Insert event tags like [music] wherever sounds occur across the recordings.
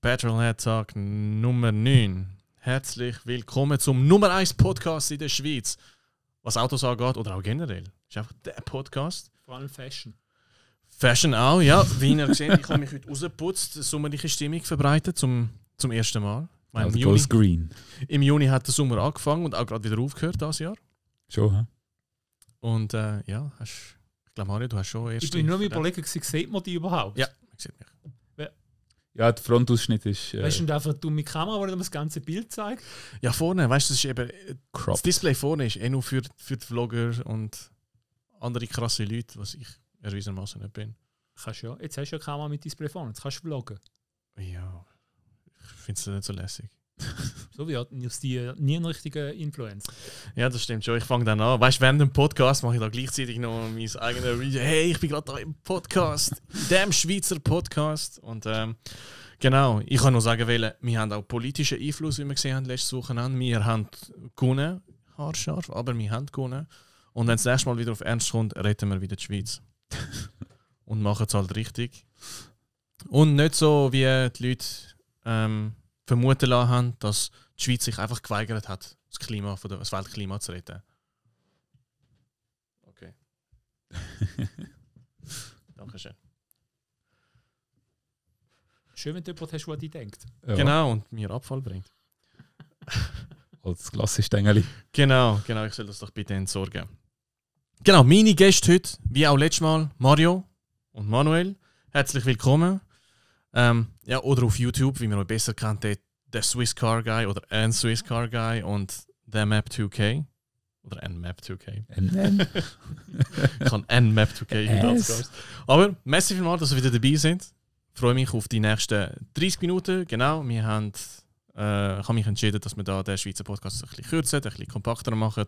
Petrolhead Tag Nummer 9. Herzlich willkommen zum Nummer 1 Podcast in der Schweiz. Was Autos angeht oder auch generell. Ist einfach der Podcast. Vor allem Fashion. Fashion auch, ja. Wie ihr gesehen ich habe mich heute rausgeputzt, sommerliche Stimmung verbreitet zum, zum ersten Mal. Ich meine, Also im, Juni, green. Im Juni hat der Sommer angefangen und auch gerade wieder aufgehört dieses Jahr. Schon, hä? Und äh, ja, hast, ich glaube Mario, du hast schon erst. Ich bin nur am überlegen, sieht man die überhaupt? Ja, man sieht mich. Ja, der Frontausschnitt ist äh, Weißt du, und einfach eine dumme Kamera, die dir das ganze Bild zeigt? Ja, vorne, weißt du, das ist eben. Das cropped. Display vorne ist eh nur für, für die Vlogger und andere krasse Leute, was ich erwiesenermaßen nicht bin. Kannst ja. Jetzt hast du ja eine Kamera mit Display vorne, jetzt kannst du vloggen. Ja, ich finde es nicht so lässig. So wie aus die nie ein richtiger Influencer. Ja, das stimmt schon. Ich fange dann an. Weißt du, während dem Podcast mache ich da gleichzeitig noch mein eigenes Video. Hey, ich bin gerade da im Podcast, in [laughs] dem Schweizer Podcast. Und ähm, genau, ich kann nur sagen, wollen, wir haben auch politischen Einfluss, wie wir gesehen haben letzte Woche. An. Wir haben gewonnen, haarscharf, aber wir haben gewonnen. Und wenn es das nächste Mal wieder auf Ernst kommt, retten wir wieder die Schweiz. [laughs] Und machen es halt richtig. Und nicht so, wie die Leute ähm, vermuten lassen haben, dass die Schweiz sich einfach geweigert hat, das, Klima das Weltklima zu retten. Okay. [laughs] Dankeschön. Schön, wenn du jemanden hast, der dich denkt. Ja, Genau, und mir Abfall bringt. [laughs] Als Glassestängeli. Genau, genau, ich soll das doch bitte entsorgen. Genau, meine Gäste heute, wie auch letztes Mal, Mario und Manuel. Herzlich willkommen. Ähm, ja, oder auf YouTube, wie man euch besser kennt, der, der Swiss Car Guy oder ein Swiss Car Guy und der Map 2K. Oder ein Map 2K. NN. [laughs] Ich kann ein Map 2K heute als Yes. Gast. Aber merci vielmals, dass ihr wieder dabei sind. Ich freue mich auf die nächsten 30 Minuten. Genau, wir haben, äh, ich habe mich entschieden, dass wir da den Schweizer Podcast ein bisschen kürzen, ein bisschen kompakter machen.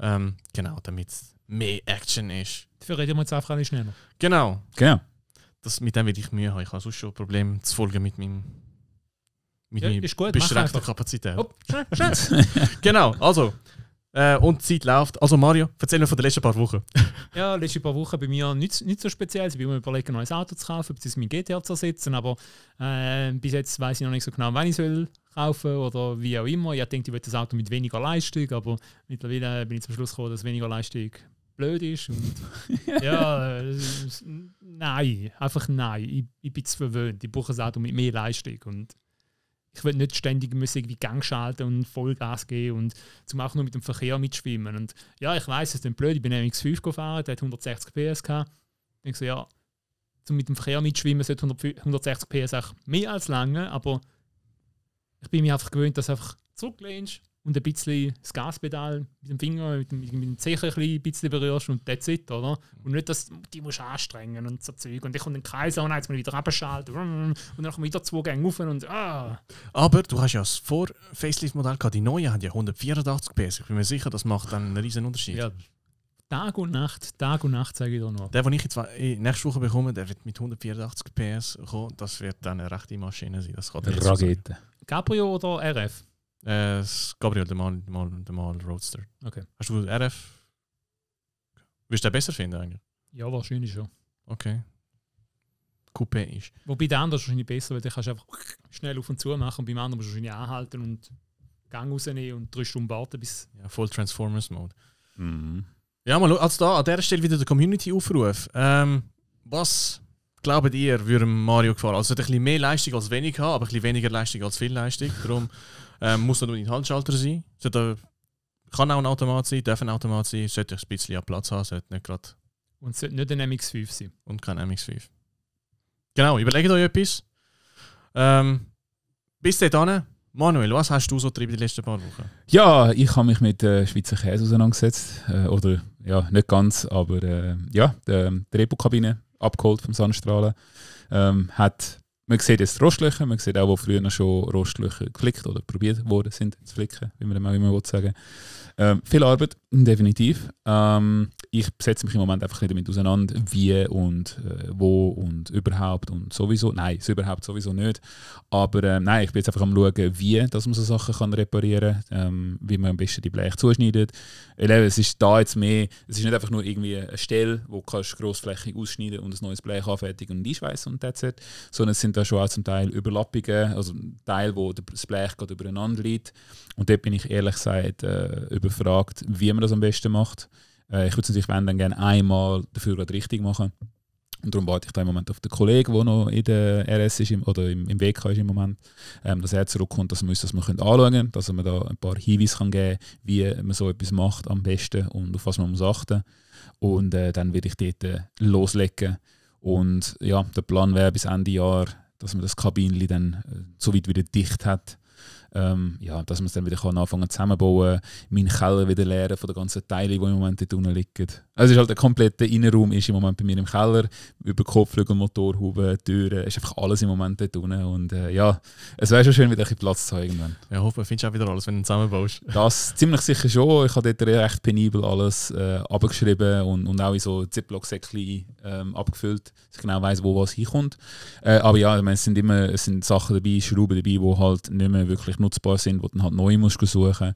Ähm, genau, damit es mehr Action ist. Dafür reden wir jetzt einfach alle schneller. Genau, genau. Das, mit dem werde ich Mühe haben. Ich habe sonst schon Probleme zu folgen mit meinem mit Ja, meiner gut, beschränkten. Kapazität. Hopp, schnell, schnell. [laughs] Genau, also. Äh, und die Zeit läuft. Also Mario, erzähl mir von den letzten paar Wochen. [laughs] Ja, letzte paar Wochen bei mir nicht, nicht so speziell. Ich bin mir überlegen, ein neues Auto zu kaufen, beziehungsweise mein GTR zu ersetzen. Aber äh, bis jetzt weiß ich noch nicht so genau, wann ich soll kaufen oder wie auch immer. Ich denke, ich will das Auto mit weniger Leistung, aber mittlerweile bin ich zum Schluss gekommen, dass weniger Leistung blöd ist. Und [laughs] ja, äh, nein, einfach nein. Ich, ich bin zu verwöhnt. Ich brauche ein Auto mit mehr Leistung. Und ich will nicht ständig müssen irgendwie Gang schalten und Vollgas geben und zum auch nur mit dem Verkehr mitschwimmen. Und ja, ich weiß, es ist blöd. Ich bin MX5 gefahren, der hat 160 PS gehabt. Ich so, ja, zum mit dem Verkehr mitschwimmen sollte 100 160 PS auch mehr als lange, aber ich bin mir einfach gewöhnt, dass du einfach zurücklehnst und ein bisschen das Gaspedal mit dem Finger, mit dem, mit dem Zehen ein bisschen- berührst und that's it, oder? Und nicht, dass du die musst anstrengen und so Zeug. Und ich komme den Kreis an, jetzt mal wieder abschalten und dann kommen wieder zwei Gänge rauf und ah. Aber du hast ja das Vor-Facelift-Modell gehabt. Die neue hat ja 184 PS. Ich bin mir sicher, das macht dann einen riesen Unterschied. Ja, Tag und Nacht, Tag und Nacht sage ich dir nur. Der, den ich jetzt nächste Woche bekomme, der wird mit 184 PS kommen. Das wird dann eine rechte Maschine sein. Das kann ich. Rakete. Cabrio oder RF? Äh, das Gabriel, der Mal, der Mal, der Mal Roadster. Okay. Hast du RF? Würdest du den besser finden eigentlich? Ja, wahrscheinlich schon. Okay. Coupé ist. Wobei der andere ist wahrscheinlich besser, weil du kannst einfach schnell auf und zu machen und beim anderen musst du wahrscheinlich anhalten und Gang rausnehmen und drei Stunden warten, bis. Ja, Full Transformers Mode. Mhm. Ja, mal als da an dieser Stelle wieder der Community-Aufruf. Ähm, was glaubt ihr, würde Mario gefallen? Also, es sollte ein bisschen mehr Leistung als wenig haben, aber ein bisschen weniger Leistung als viel Leistung. Darum ähm, muss nicht unbedingt Handschalter sein. Sollte, kann auch ein Automat sein, darf ein Automat sein, sollte ein bisschen an Platz haben, sollte nicht gerade Und es sollte nicht ein MX5 sein. und kein MX5. Genau, überlegt euch etwas. Ähm, bis dahin, Manuel, was hast du so getrieben die letzten paar Wochen? Ja, ich habe mich mit äh, Schweizer Käse auseinandergesetzt. Äh, oder ja, nicht ganz, aber äh, ja, die, die Repo-Kabine abgeholt vom Sonnenstrahlen. Ähm, hat, man sieht jetzt Rostlöcher, man sieht auch, wo früher schon Rostlöcher geflickt oder probiert worden sind zu flicken, wie man dem auch immer sagen. Ähm, viel Arbeit, definitiv. Ähm, ich setze mich im Moment einfach nicht damit auseinander, wie und äh, wo und überhaupt und sowieso. Nein, so überhaupt sowieso nicht. Aber ähm, nein, ich bin jetzt einfach am schauen, wie dass man so Sachen kann reparieren kann, ähm, wie man am besten die Bleche zuschneidet. Es ist da jetzt mehr, es ist nicht einfach nur irgendwie eine Stelle, wo du grossflächig ausschneiden und ein neues Blech anfertigen und einschweißen und it. Sondern es sind da schon auch zum Teil Überlappungen, also ein Teil, wo das Blech gerade übereinander liegt. Und dort bin ich ehrlich gesagt äh, überfragt, wie man das am besten macht. Äh, ich würde es natürlich dann gerne einmal dafür gerade richtig machen. Und darum warte ich da im Moment auf den Kollegen, der noch in der RS ist im, oder im, im WK ist im Moment, ähm, dass er zurückkommt, dass wir uns das mal anschauen können, dass mir da ein paar Hinweise kann geben kann, wie man so etwas macht am besten und auf was man muss achten Und äh, dann werde ich dort äh, loslegen. Und ja, der Plan wäre bis Ende Jahr, dass man das Kabinchen dann äh, so weit wieder dicht hat, ähm, ja, dass man es dann wieder kann anfangen zusammenbauen, meinen Keller wieder leeren von den ganzen Teilen, die im Moment dort unten liegen. Also es ist halt der komplette Innenraum ist im Moment bei mir im Keller, über Kopfflügel, Motorhaube, Türen, ist einfach alles im Moment dort unten und äh, ja, es wäre schon schön, wieder ein Platz zu haben irgendwann. Ja, hoffe, findest du auch wieder alles, wenn du zusammenbaust. [laughs] Das ziemlich sicher schon, ich habe dort recht penibel alles äh, abgeschrieben und, und auch in so Ziploc-Säckchen ähm, abgefüllt, dass ich genau weiss, wo was hinkommt. Äh, aber ja, meine, es sind immer es sind Sachen dabei, Schrauben dabei, die halt nicht mehr wirklich nutzbar sind, wo du dann halt neu musst suchen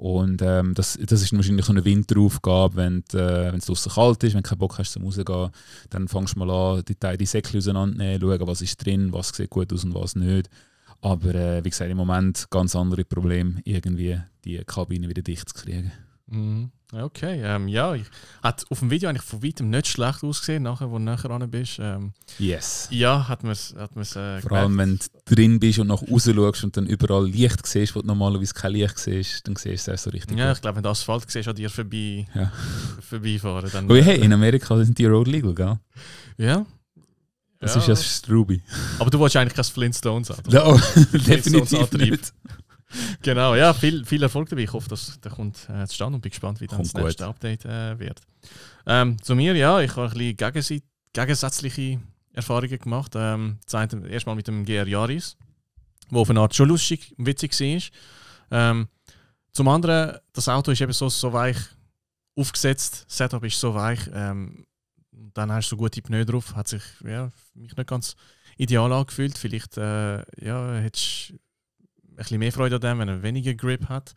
und ähm, das, das ist wahrscheinlich so eine Winteraufgabe, wenn äh, es draußen kalt ist, wenn du keinen Bock hast zum rausgehen, dann fängst du mal an, die, die Säckchen auseinandernehmen, schauen, was ist drin, was sieht gut aus und was nicht. Aber äh, wie gesagt, im Moment ganz andere Probleme, irgendwie die Kabine wieder dicht zu kriegen. Mhm. Okay, ähm, ja, ich, hat auf dem Video eigentlich von weitem nicht schlecht ausgesehen, nachher, wo du näher ran bist. Ähm, yes. Ja, hat man es hat äh, Vor allem, wenn du drin bist und nach außen schaust und dann überall Licht siehst, wo du normalerweise kein Licht siehst, dann siehst du es so richtig Ja, gut. ich glaube, wenn du Asphalt siehst, an dir vorbei, Ja. vorbeifahren, dann... Oh, hey, in Amerika sind die Road legal, gell? Ja. Das ja. ist ja Struby. Aber du wolltest eigentlich kein Flintstones haben. [laughs] No, Flintstones definitiv nicht. [laughs] Genau, ja, viel, viel Erfolg dabei. Ich hoffe, dass der kommt äh, zustande und bin gespannt, wie dann Kommt das nächste Update äh, wird. Ähm, zu mir, ja, ich habe ein bisschen gegensätzliche Erfahrungen gemacht. Ähm, erstmal mit dem GR Yaris, wo auf eine Art schon lustig und witzig war. Ähm, zum anderen, das Auto ist eben so, so weich aufgesetzt, das Setup ist so weich. Ähm, dann hast du so gute Pneu drauf, hat sich ja, mich nicht ganz ideal angefühlt. Vielleicht äh, ja, hättest ein bisschen mehr Freude an dem, wenn er weniger Grip hat.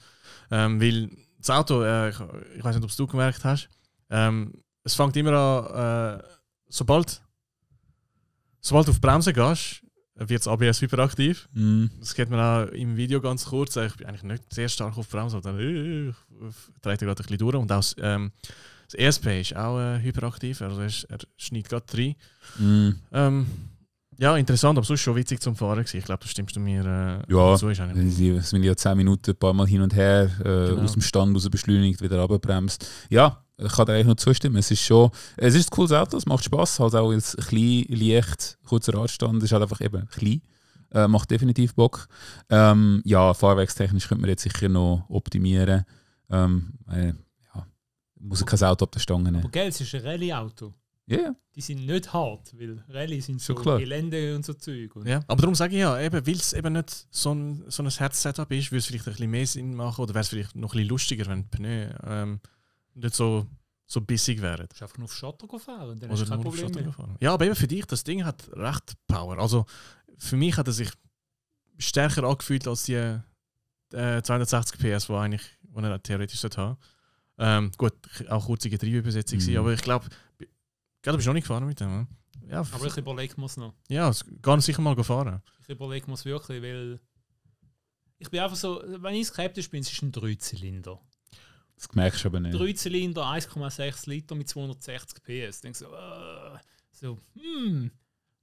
Ähm, weil das Auto, äh, ich, ich weiß nicht, ob es du gemerkt hast, ähm, es fängt immer an, äh, sobald, sobald du auf Bremse gehst, wird das ABS hyperaktiv. Mm. Das kennt man auch im Video ganz kurz. Ich bin eigentlich nicht sehr stark auf Bremse, dann äh, dreht er gerade ein bisschen durch. Und auch das, ähm, das ESP ist auch äh, hyperaktiv, also er, er schneidet gerade rein. Mm. Ähm, ja, interessant, aber sonst schon witzig zum Fahren gewesen. Ich glaube, da stimmst du mir äh, Ja, zu. Ist eigentlich Sie sind ja 10 Minuten ein paar Mal hin und her, äh, Genau. aus dem Stand raus beschleunigt, wieder runterbremst. Ja, ich kann dir eigentlich nur zustimmen. Es ist schon, es ist ein cooles Auto, es macht Spaß, halt auch es klein, leicht, kurzer Radstand ist, halt einfach eben klein. Äh, macht definitiv Bock. Ähm, ja, fahrwerkstechnisch könnte man jetzt sicher noch optimieren. Ähm, äh, ja, muss kein Auto ab der Stange Aber nehmen. gell, es ist ein Rallye-Auto. Ja, ja. Die sind nicht hart, weil Rallye sind so klar. Gelände und so Zeug. Und Ja, aber darum sage ich ja, eben, weil es eben nicht so ein, so ein Herz-Setup ist, würde es vielleicht ein bisschen mehr Sinn machen oder wäre es vielleicht noch ein bisschen lustiger, wenn die Pneu ähm, nicht so, so bissig wären. Du musst einfach nur auf Schotter fahren, dann Oder hast du kein nur auf Problem Schotter mehr. Ja, aber eben für dich, das Ding hat recht Power. Also für mich hat er sich stärker angefühlt als die äh, 260 PS, die eigentlich, wo er theoretisch sollte haben. Ähm, gut, auch kurze Getriebeübersetzung, Mhm. mhm. aber ich glaube, du bist noch nicht gefahren mit dem. oder? Ja, Aber ich überlege mir es noch. ja, es kann sicher mal fahren. Ich überlege mir es wirklich, weil ich bin einfach so, wenn ich skeptisch bin, es ist ein Dreizylinder. Das merkst du aber nicht. Dreizylinder, 1,6 Liter mit 260 PS. Denkst so, äh, so, hm,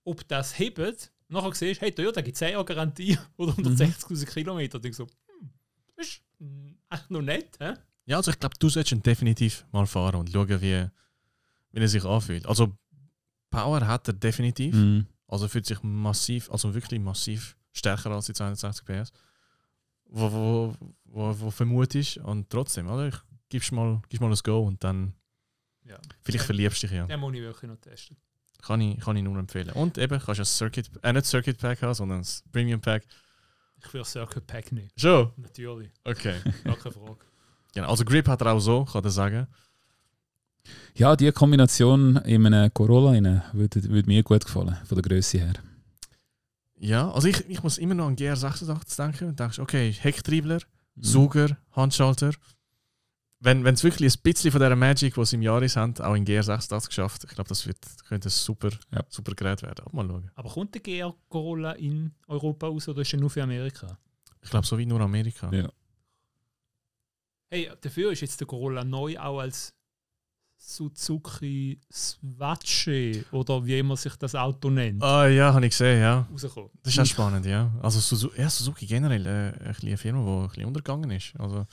ob das hebt. Nachher siehst du, hey, Toyota gibt 10 Jahre Garantie [laughs] oder 160.000 Kilometer. Denkst so, hm, das ist echt noch nett, hä? Ja, also ich glaube, du solltest ihn definitiv mal fahren und schauen, wie, wie er sich anfühlt. Also Power hat er definitiv. Mm. Also fühlt sich massiv, also wirklich massiv stärker als die 260 PS. Wo, wo, wo, wo vermutest und trotzdem, oder? Ich gibst mal, gibst mal ein Go und dann Ja. vielleicht verliebst du dich ja. Den muss ich wirklich noch testen. Kann ich, kann ich nur empfehlen. Und eben, kannst du ein Circuit, äh, nicht Circuit Pack haben, sondern das Premium Pack. Ich will Circuit Pack nicht. Schon? Natürlich, Okay. gar keine Frage. genau. Also Grip hat er auch so, kann er sagen. Ja, die Kombination in einem Corolla rein würde, würde mir gut gefallen, von der Größe her. Ja, also ich, ich muss immer noch an GR86 denken und denkst, okay, Hecktriebler, Mhm. Sauger, Handschalter. wenn es wirklich ein bisschen von dieser Magic, die sie im Jahres haben, auch in GR6 das geschafft, ich glaube, das wird, könnte ein super, Ja. super Gerät werden. Aber mal schauen. Aber kommt der GR Corolla in Europa aus oder ist er nur für Amerika? Ich glaube, so wie nur Amerika. Ja. Hey, dafür ist jetzt der Corolla neu auch als Suzuki Swache oder wie immer sich das Auto nennt, Ah ja, habe ich gesehen, ja. rausgekommen. Das ist auch spannend, ja. Also Suzuki, ja, Suzuki generell äh, ein eine Firma, die ein bisschen untergegangen ist. Also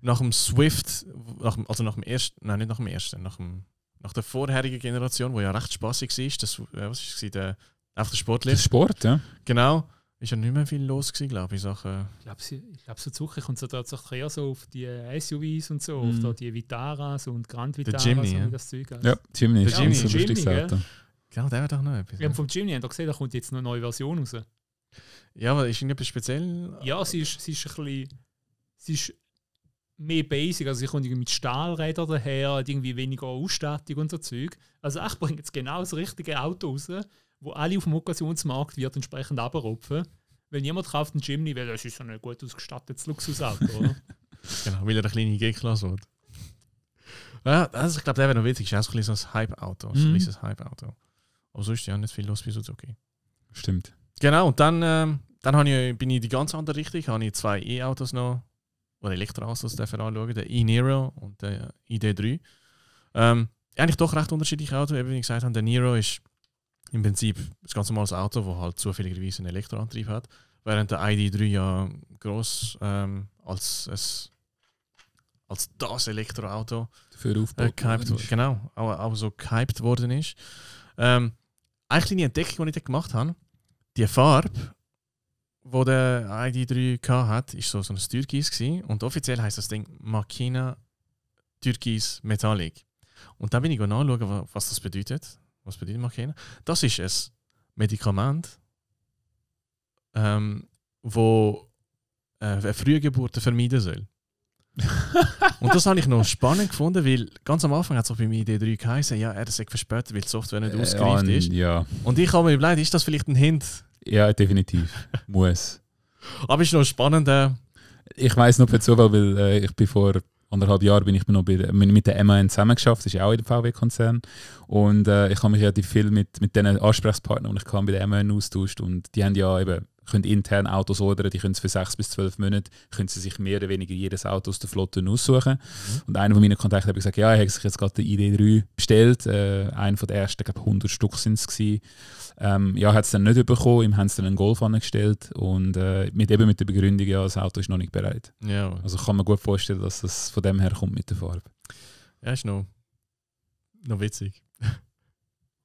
nach dem Swift, nach dem, also nach dem ersten, nein, nicht nach dem ersten, nach, dem, nach der vorherigen Generation, wo ja recht spaßig war, das, äh, was ist der, einfach der Das Sportlift, ist Sport, ja. genau, ist ja nicht mehr viel los gewesen, glaube ich, Sachen. Ich glaube, ich glaub, Suzuki kommt so tatsächlich eher so auf die SUVs und so, Mhm. auf da die Vitaras und Grand Vitaras Jimny, und ja. das Zeug heißt. Ja, Jimny ist Jimny. so ein lustiges Jimny, Auto. Genau, der wäre doch noch etwas. Wir haben vom Jimny haben doch gesehen, da kommt jetzt noch eine neue Version raus. Ja, aber ist irgendetwas speziell? Ja, sie ist, sie ist ein bisschen. Sie ist mehr basic, also sie kommt irgendwie mit Stahlrädern daher, hat irgendwie weniger Ausstattung und so Zeug. Also ich bringe jetzt genau das richtige Auto raus, wo alle auf dem Okkasionsmarkt wird entsprechend abrupfen. Wenn jemand kauft einen Jimny, weil das ist so ein gut ausgestattetes Luxusauto, oder? [laughs] Genau, weil er eine kleine G-Klasse hat. Ja, also ich glaube, der wäre noch witzig. Ist auch so ein bisschen so ein Hype-Auto. So ein Mhm. kleines Hype-Auto. Aber sonst ist ja nicht viel los bei Suzuki. Stimmt. Genau, und dann, ähm, dann habe ich, bin ich in die ganz andere Richtung. Habe ich zwei E-Autos noch, oder Elektroautos dafür anschauen, der e-Nero und der ID3. Ähm, eigentlich doch recht unterschiedliche Autos. Eben wie ich gesagt habe, der Nero ist im Prinzip ein ganz normales Auto, das halt zufälligerweise einen Elektroantrieb hat. Während der ID3 ja gross ähm, als, es, als das Elektroauto Dafür äh, gehypt, ist. genau, auch, auch so gehypt worden ist. Ähm, eine kleine Entdeckung, die ich dort gemacht habe, die Farbe, die der ID3 hat, ist so, so ein Türkis gewesen. und offiziell heißt das Ding Makina Türkis Metallic. Und da bin ich nachschauen, wa- was das bedeutet. Was bedeutet Makina? Das ist ein Medikament, ähm, wo äh, eine Frühgeburten vermeiden soll. [laughs] Und das habe ich noch spannend gefunden, weil ganz am Anfang hat es auch bei mir ID3 geheißen, ja, er sei verspätet, weil die Software nicht Äh, ausgereift ist. Ja, Und ich habe mir überlegt, ist das vielleicht ein Hint? ja, definitiv. Muss. Aber es ist noch spannend, äh, Ich weiß noch Zufall, weil äh, ich bin vor anderthalb Jahren bin ich noch bei, mit der MAN zusammengeschafft, das ist auch in dem VW-Konzern. Und äh, ich habe mich relativ viel mit, mit den Ansprechpartnern, die ich kann, bei der MAN austauscht. Und die haben ja eben, können intern Autos ordern, die können es für sechs bis zwölf Monate, können sie sich mehr oder weniger jedes Auto aus der Flotte aussuchen. Und einer von meinen Kontakten hat gesagt, ja, er hat sich jetzt gerade den ID3 bestellt. Äh, einer von der ersten, ich glaube 100 Stück sind es gewesen. Ähm, ja, hat es dann nicht bekommen, ihm haben sie dann einen Golf angestellt und äh, mit, eben mit der Begründung, ja, das Auto ist noch nicht bereit. ja, Also kann man gut vorstellen, dass das von dem her kommt mit der Farbe. ja, ist noch, noch witzig.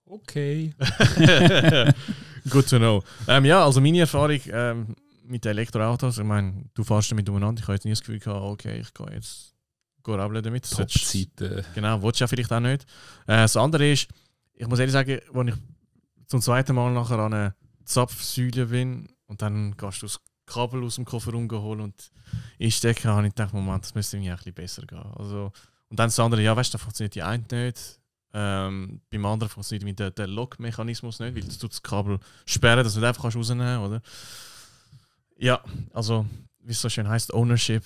Okay. [laughs] Good to know. Ähm, ja, also meine Erfahrung ähm, mit den Elektroautos, ich meine, du fährst damit umeinander, ich habe jetzt nie das Gefühl gehabt, okay, ich gehe jetzt go rabeln damit. Top-Seite. Genau, willst du ja vielleicht auch nicht. Äh, das andere ist, ich muss ehrlich sagen, als ich zum zweiten Mal nachher an einer Zapfsäule bin und dann gehst du das Kabel aus dem Kofferraum holen und einstecken, habe ich gedacht, Moment, das müsste mir ein bisschen besser gehen. Also, und dann das andere, ja, weißt du, da funktioniert die eine nicht. Ähm, beim anderen funktioniert mit der, der Lock-Mechanismus nicht, weil du das Kabel sperren, dass du nicht einfach kannst rausnehmen kannst, oder? Ja, also, wie es so schön heißt, Ownership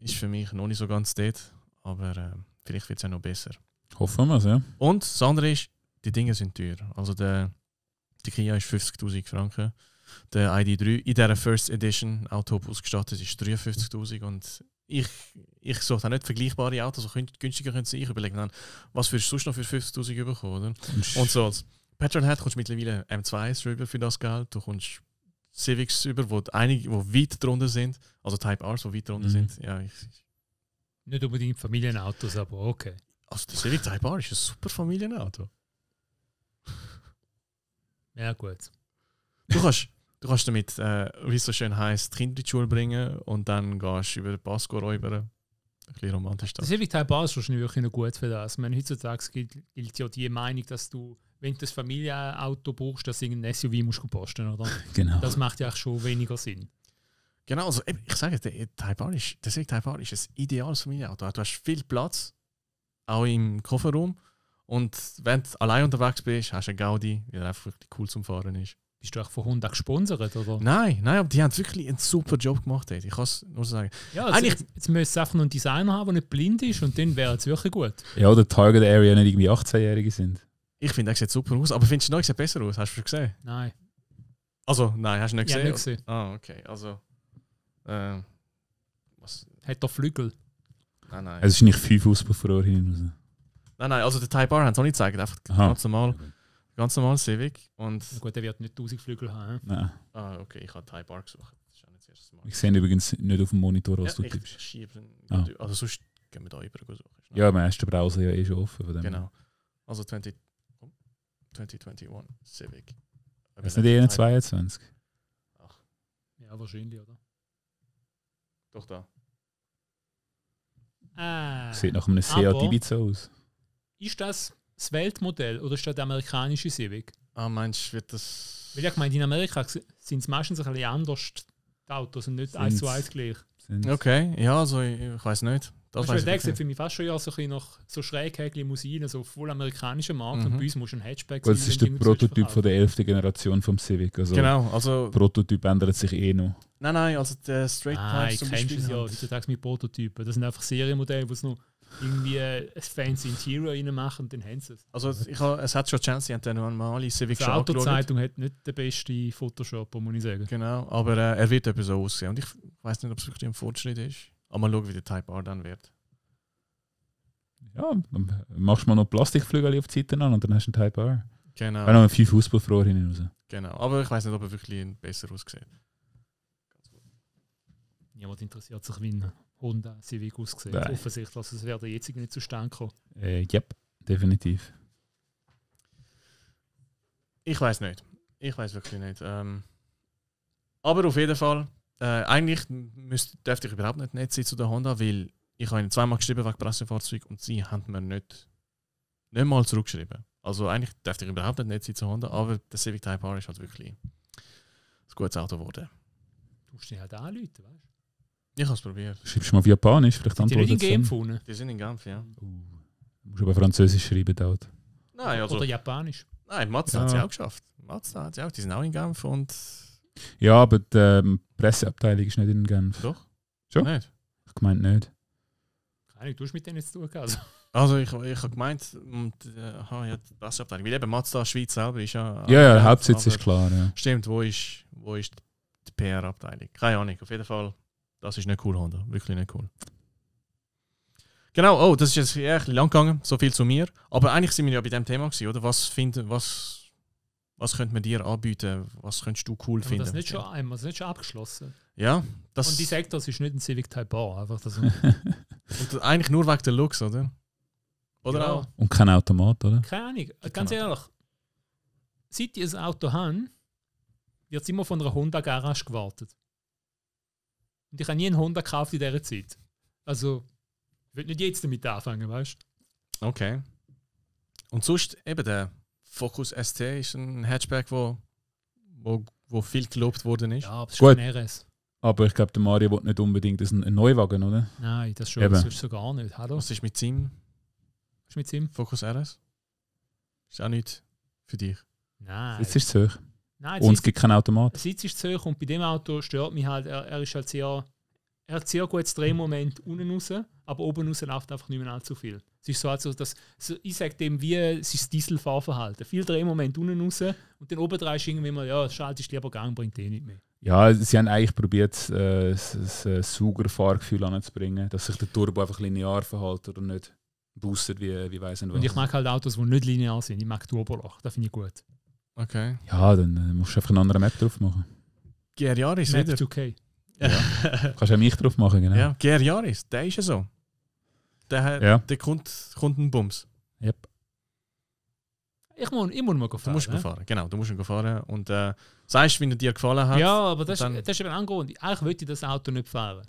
ist für mich noch nicht so ganz dort, aber äh, vielleicht wird es ja noch besser. Hoffen wir es, ja. Und das andere ist, die Dinge sind teuer. Also der, die Kia ist 50.000 Franken. Der ID3 in dieser First Edition Auto ausgestattet ist 53.000 und ich, ich suche auch nicht vergleichbare Autos, so günstiger können sie. Ich überlege dann, was würdest du sonst noch für 50.000 bekommen, oder? Und so als Petrolhead kommst du mittlerweile M2s drüber für das Geld. Du kommst Civics über, wo einige, wo weit drunter sind, also Type Rs, die weit drunter Mhm. sind. Ja, ich, Nicht unbedingt Familienautos, aber okay. also der Civic Type R ist ein super Familienauto. Ja, gut. Du kannst, du kannst damit, äh, wie es so schön heisst, die Kinder in die Schule bringen und dann gehst du über den Pass räubern. Ein bisschen romantisch Das das. Civic Type A ist wahrscheinlich wirklich noch gut für das. Ich meine, heutzutage gilt, gilt ja die Meinung, dass du, wenn du das Familienauto brauchst, dass du irgendein SUV musst du posten, oder? [laughs] Genau. Das macht ja auch schon weniger Sinn. Genau, also ich sage, der R ist, der Type R ist ein ideales Familienauto. Du hast viel Platz, auch im Kofferraum. Und wenn du allein unterwegs bist, hast du eine Gaudi, weil er einfach wirklich cool zum Fahren ist. Bist du auch von Honda gesponsert? Oder? Nein, nein, aber die haben wirklich einen super Job gemacht. Ey. Ich kann es nur sagen. Ja, also Eigentlich- jetzt, jetzt müsste es einfach noch einen Designer haben, der nicht blind ist und dann wäre es wirklich gut. Ja, oder Target Area nicht irgendwie 18-Jährige sind. Ich finde, er sieht super aus. Aber findest du, neu sieht besser aus? Hast du schon gesehen? Nein, Also, nein, hast du nicht ich habe gesehen? nicht gesehen. Ah, okay. Also. Äh, was? Hat er Flügel? Nein, nein. Es ist nicht 5 Auspuffrohr hinten raus. nein, nein, also der Type R haben sie auch nicht gezeigt. Einfach Aha. ganz normal. Ganz normal Civic. Und. Gut, der wird nicht 1000 Flügel haben. Nein. Ah, okay, ich habe Type R gesucht. Das ist auch nicht das erste Mal. Ich sehe übrigens nicht auf dem Monitor, was Ja, du ich tippst. schiebe ihn. Ah. Also sonst gehen wir da über suchen. Ja, am ersten Browser ja eh schon offen. Von dem. Genau. Also 20, oh, 2021 Civic. Das ist nicht eher ein 22. Ja, wahrscheinlich, oder? Doch da. Ah. Sieht nach einem Seat Aber- Ibiza aus. Ist das das Weltmodell oder ist das der amerikanische Civic? Ah, meinst du, wird das. Weil ich meine, in Amerika sind es meistens ein bisschen anders, die Autos und nicht Sind's- eins zu eins gleich. Sind- Okay, ja, also ich, ich weiß nicht. Das Das weiß weißt, der sieht für mich fast schon ja so, ein bisschen nach so Schräghäkchen Limousinen, so voll amerikanischer Markt. Und Mhm. bei uns muss ein Hatchback Gut, das sein, ist der Prototyp von der 11. Generation vom Civic. Also Genau, also. Prototyp ändert sich eh noch. Nein, nein, also der Straight Ah, Types ich zum Beispiel. es ja heutzutage mit Prototypen. Das sind einfach Serienmodelle, wo es noch irgendwie ein fancy Interior reinmachen und dann haben sie es. Also ich ha, es hat schon Chance, die haben dann normale Civic Die. Autozeitung hat nicht den besten Photoshop, muss ich sagen. Genau, aber äh, er wird etwa so aussehen. Und ich weiß nicht, ob es wirklich ein Fortschritt ist. Aber mal schauen, wie der Type R dann wird. Ja, dann machst du mal noch Plastikflügel auf die Seite an und dann hast du einen Type R. Genau, Auch noch ein 5 Auspuffrohr hinten raus. genau. Aber ich weiß nicht, ob er wirklich besser aussieht. Niemand interessiert sich, wie Honda Civic aussieht. Nein. Offensichtlich, also es wäre der jetzige nicht zustande gekommen. Äh, yep, definitiv. Ich weiß nicht. Ich weiß wirklich nicht. Ähm, aber auf jeden Fall, äh, eigentlich müsste, dürfte ich überhaupt nicht nett sein zu der Honda, weil ich habe ihnen zweimal geschrieben wegen Pressefahrzeug und sie haben mir nicht, nicht mal zurückgeschrieben. Also eigentlich dürfte ich überhaupt nicht nett sein zu Honda, aber der Civic Type R ist halt wirklich ein gutes Auto geworden. Du musst dich halt anrufen, weißt du? Ich habe es probiert. Schreibst du mal auf Japanisch, vielleicht Sind die nicht in es gefunden? Die sind in Genf, ja. Uh, du musst aber Französisch schreiben dort. Nein, also, Oder Japanisch? nein, Mazda Ja. hat sie auch geschafft. Mazda hat sie auch, die sind auch in Genf und Ja, aber die ähm, Presseabteilung ist nicht in Genf. doch. Schon? Nicht. Ich gemeint nicht. Keine Ahnung, du hast mit denen zu tun gehabt. Also. Also ich, ich habe gemeint, und, äh, aha, ja, die Presseabteilung. Weil eben Mazda Schweiz selber ist ja. Ja, ja, Genf, der Hauptsitz ist klar. Ja. Stimmt, wo ist, wo ist die PR-Abteilung? Keine Ahnung, auf jeden Fall. Das ist nicht cool, Honda. Wirklich nicht cool. Genau, oh, das ist jetzt eher ein bisschen lang gegangen, so viel zu mir. Aber eigentlich sind wir ja bei dem Thema gewesen, oder? Was finden, was, was könnte man dir anbieten? Was könntest du cool Haben wir finden? das nicht schon, haben wir das nicht schon abgeschlossen? Ja, das Und die sagt, das ist nicht ein Civic Type R. Einfach das [laughs] und eigentlich nur wegen der Looks, oder? Oder Ja. auch? Und kein Automat, oder? Keine Ahnung. Ganz ehrlich, seit ich ein Auto habe, wird es immer von einer Honda Garage gewartet. Und ich habe nie einen Honda gekauft in dieser Zeit. Also, ich will nicht jetzt damit anfangen, weißt du? Okay. Und sonst eben der Focus ST ist ein Hatchback, wo, wo, wo viel gelobt worden ist. Ja, aber es ist Gut. kein RS. Aber ich glaube, der Mario will nicht unbedingt das ein, ein Neuwagen, oder? Nein, das schon. Eben. Das ist so gar nicht. Hallo? Was Was ist mit seinem ist mit ihm? Focus RS? Ist auch nicht für dich. Nein. Jetzt ist es hoch. Nein, Und es gibt keinen Automat. Sitz ist zu hoch und bei dem Auto stört mich halt, er, er ist halt sehr, er hat sehr gutes Drehmoment unten raus, aber oben raus läuft einfach nicht mehr allzu viel. Es ist so, also das, so, ich sage dem, wie es ist Dieselfahrverhalten. Viel Drehmoment unten raus und dann oben dran ist irgendwie mal, ja, schaltest lieber Gang, bringt eh nicht mehr. Ja, sie haben eigentlich probiert, äh, das, das äh, Saugerfahrgefühl anzubringen, dass sich der Turbo einfach linear verhält oder nicht boostet, wie, wie weiss nicht was. Und ich mag halt Autos, die nicht linear sind. Ich mag Turboloch, das finde ich gut. Okay. Ja, dann äh, musst du einfach eine andere Map drauf machen. GR Yaris Map wieder. 2K. Kannst auch mich drauf machen, genau. Ja, GR Yaris, der ist ja so. Der, hat, Ja. der kommt, kommt ein Bums. Yep. Ich muss, ich muss mal Du fahren. musst ne? ihn fahren, genau. Du musst ihn fahren. Und äh, sagst, wie er dir gefallen hat. Ja, aber das, dann- das ist eben ein Grund. Eigentlich wollte ich das Auto nicht fahren.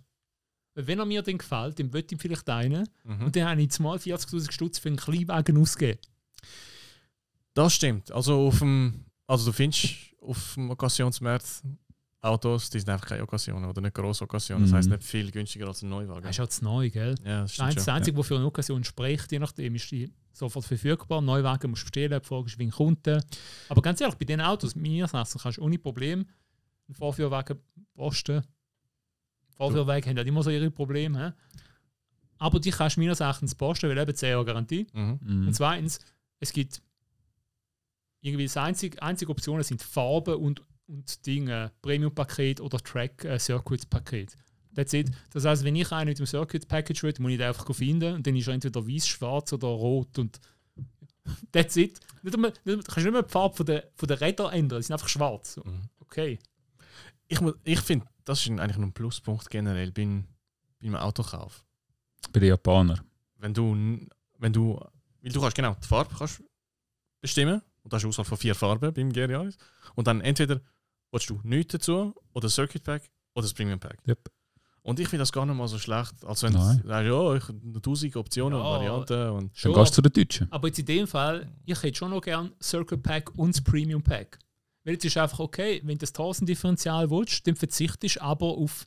Weil wenn er mir dann gefällt, dann wollte ich vielleicht einen. Mhm. Und dann habe ich jetzt mal 40'000 Stutz für einen Kleinwagen ausgegeben. Das stimmt. Also, auf dem, also du findest auf dem Occasionsmarkt Autos, die sind einfach keine Occasionen oder nicht grosse Occasionen. Das Mhm. heißt nicht viel günstiger als ein Neuwagen. Das ist halt zu neu, gell? Ja, das Das stimmt Einzige, das. Einzige, was für eine Occasion spricht, je nachdem, ist die sofort verfügbar. Neuwagen musst du bestellen, die Frage ist, wie ein Kunde. Aber ganz ehrlich, bei den Autos, meines Erachtens, kannst du ohne Problem einen Vorführwagen posten. Vorführwagen haben ja immer so ihre Probleme. Aber die kannst du meines Erachtens posten, weil eben 10 Jahre Garantie. Mhm. Mhm. Und zweitens, es gibt irgendwie das einzige, einzige Optionen sind Farben und, und Dinge, Premium-Paket oder Track-Circuit-Paket. That's it. Das heißt, wenn ich einen mit dem Circuit-Package will, muss ich den einfach finden und dann ist er entweder weiß, schwarz oder rot und [laughs] that's it. Nicht einmal, nicht, du kannst nicht mehr die Farbe von der, von der Räder ändern, die sind einfach schwarz. Mhm. Okay. Ich, ich finde, das ist eigentlich nur ein Pluspunkt generell beim, beim Autokauf. Bei den Japanern. Wenn du, wenn du, weil du kannst genau die Farbe kannst bestimmen und da hast du Auswahl von vier Farben beim GR Yaris und dann entweder willst du nichts dazu oder Circuit Pack oder das Premium Pack. Yep. Und ich finde das gar nicht mal so schlecht, als wenn Nein. du sagst, ja, ich habe tausend Optionen Ja. und Varianten und Dann Schon. gehst du zu den Deutschen. Aber jetzt in dem Fall, ich hätte schon noch gern Circle Pack und das Premium Pack. Weil jetzt ist einfach okay, wenn du das 1000 Differential willst, dann verzichtest du aber auf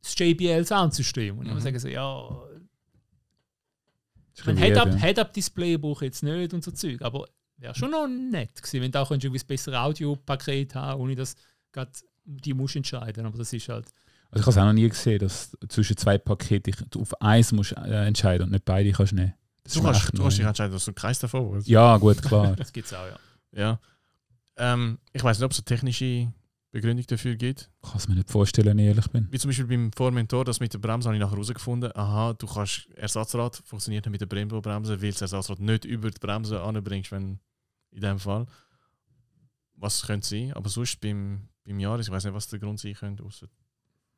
das JBL Soundsystem. Und ich Mhm. sagen, so, ja, ein ein bisschen Head-Up weird, ja. Head Display brauche ich jetzt nicht und so Zeug. Aber wäre schon noch nett gewesen, wenn du auch irgendwie ein besseres Audiopaket haben ohne dass gerade die musst entscheiden. Aber das ist halt. Also ich habe es auch noch nie gesehen, dass zwischen zwei Paketen du auf eins musst äh, entscheiden und nicht beide kannst nehmen. Das du kannst, du kannst dich entscheiden, dass du keins davon willst. Ja, gut, klar. [laughs] Das gibt es auch, ja. Ja. Ähm, ich weiß nicht, ob es eine technische Begründung dafür gibt. Ich kann es mir nicht vorstellen, wenn ich ehrlich bin. Wie zum Beispiel beim Formentor, das mit der Bremse habe ich nachher herausgefunden. Aha, du kannst Ersatzrad funktioniert nicht mit der Brembo-Bremse, weil das Ersatzrad nicht über die Bremse anbringst, wenn in dem Fall. Was könnte sein, aber sonst beim, beim Jahr, ich weiß nicht, was der Grund sein könnte. Ausser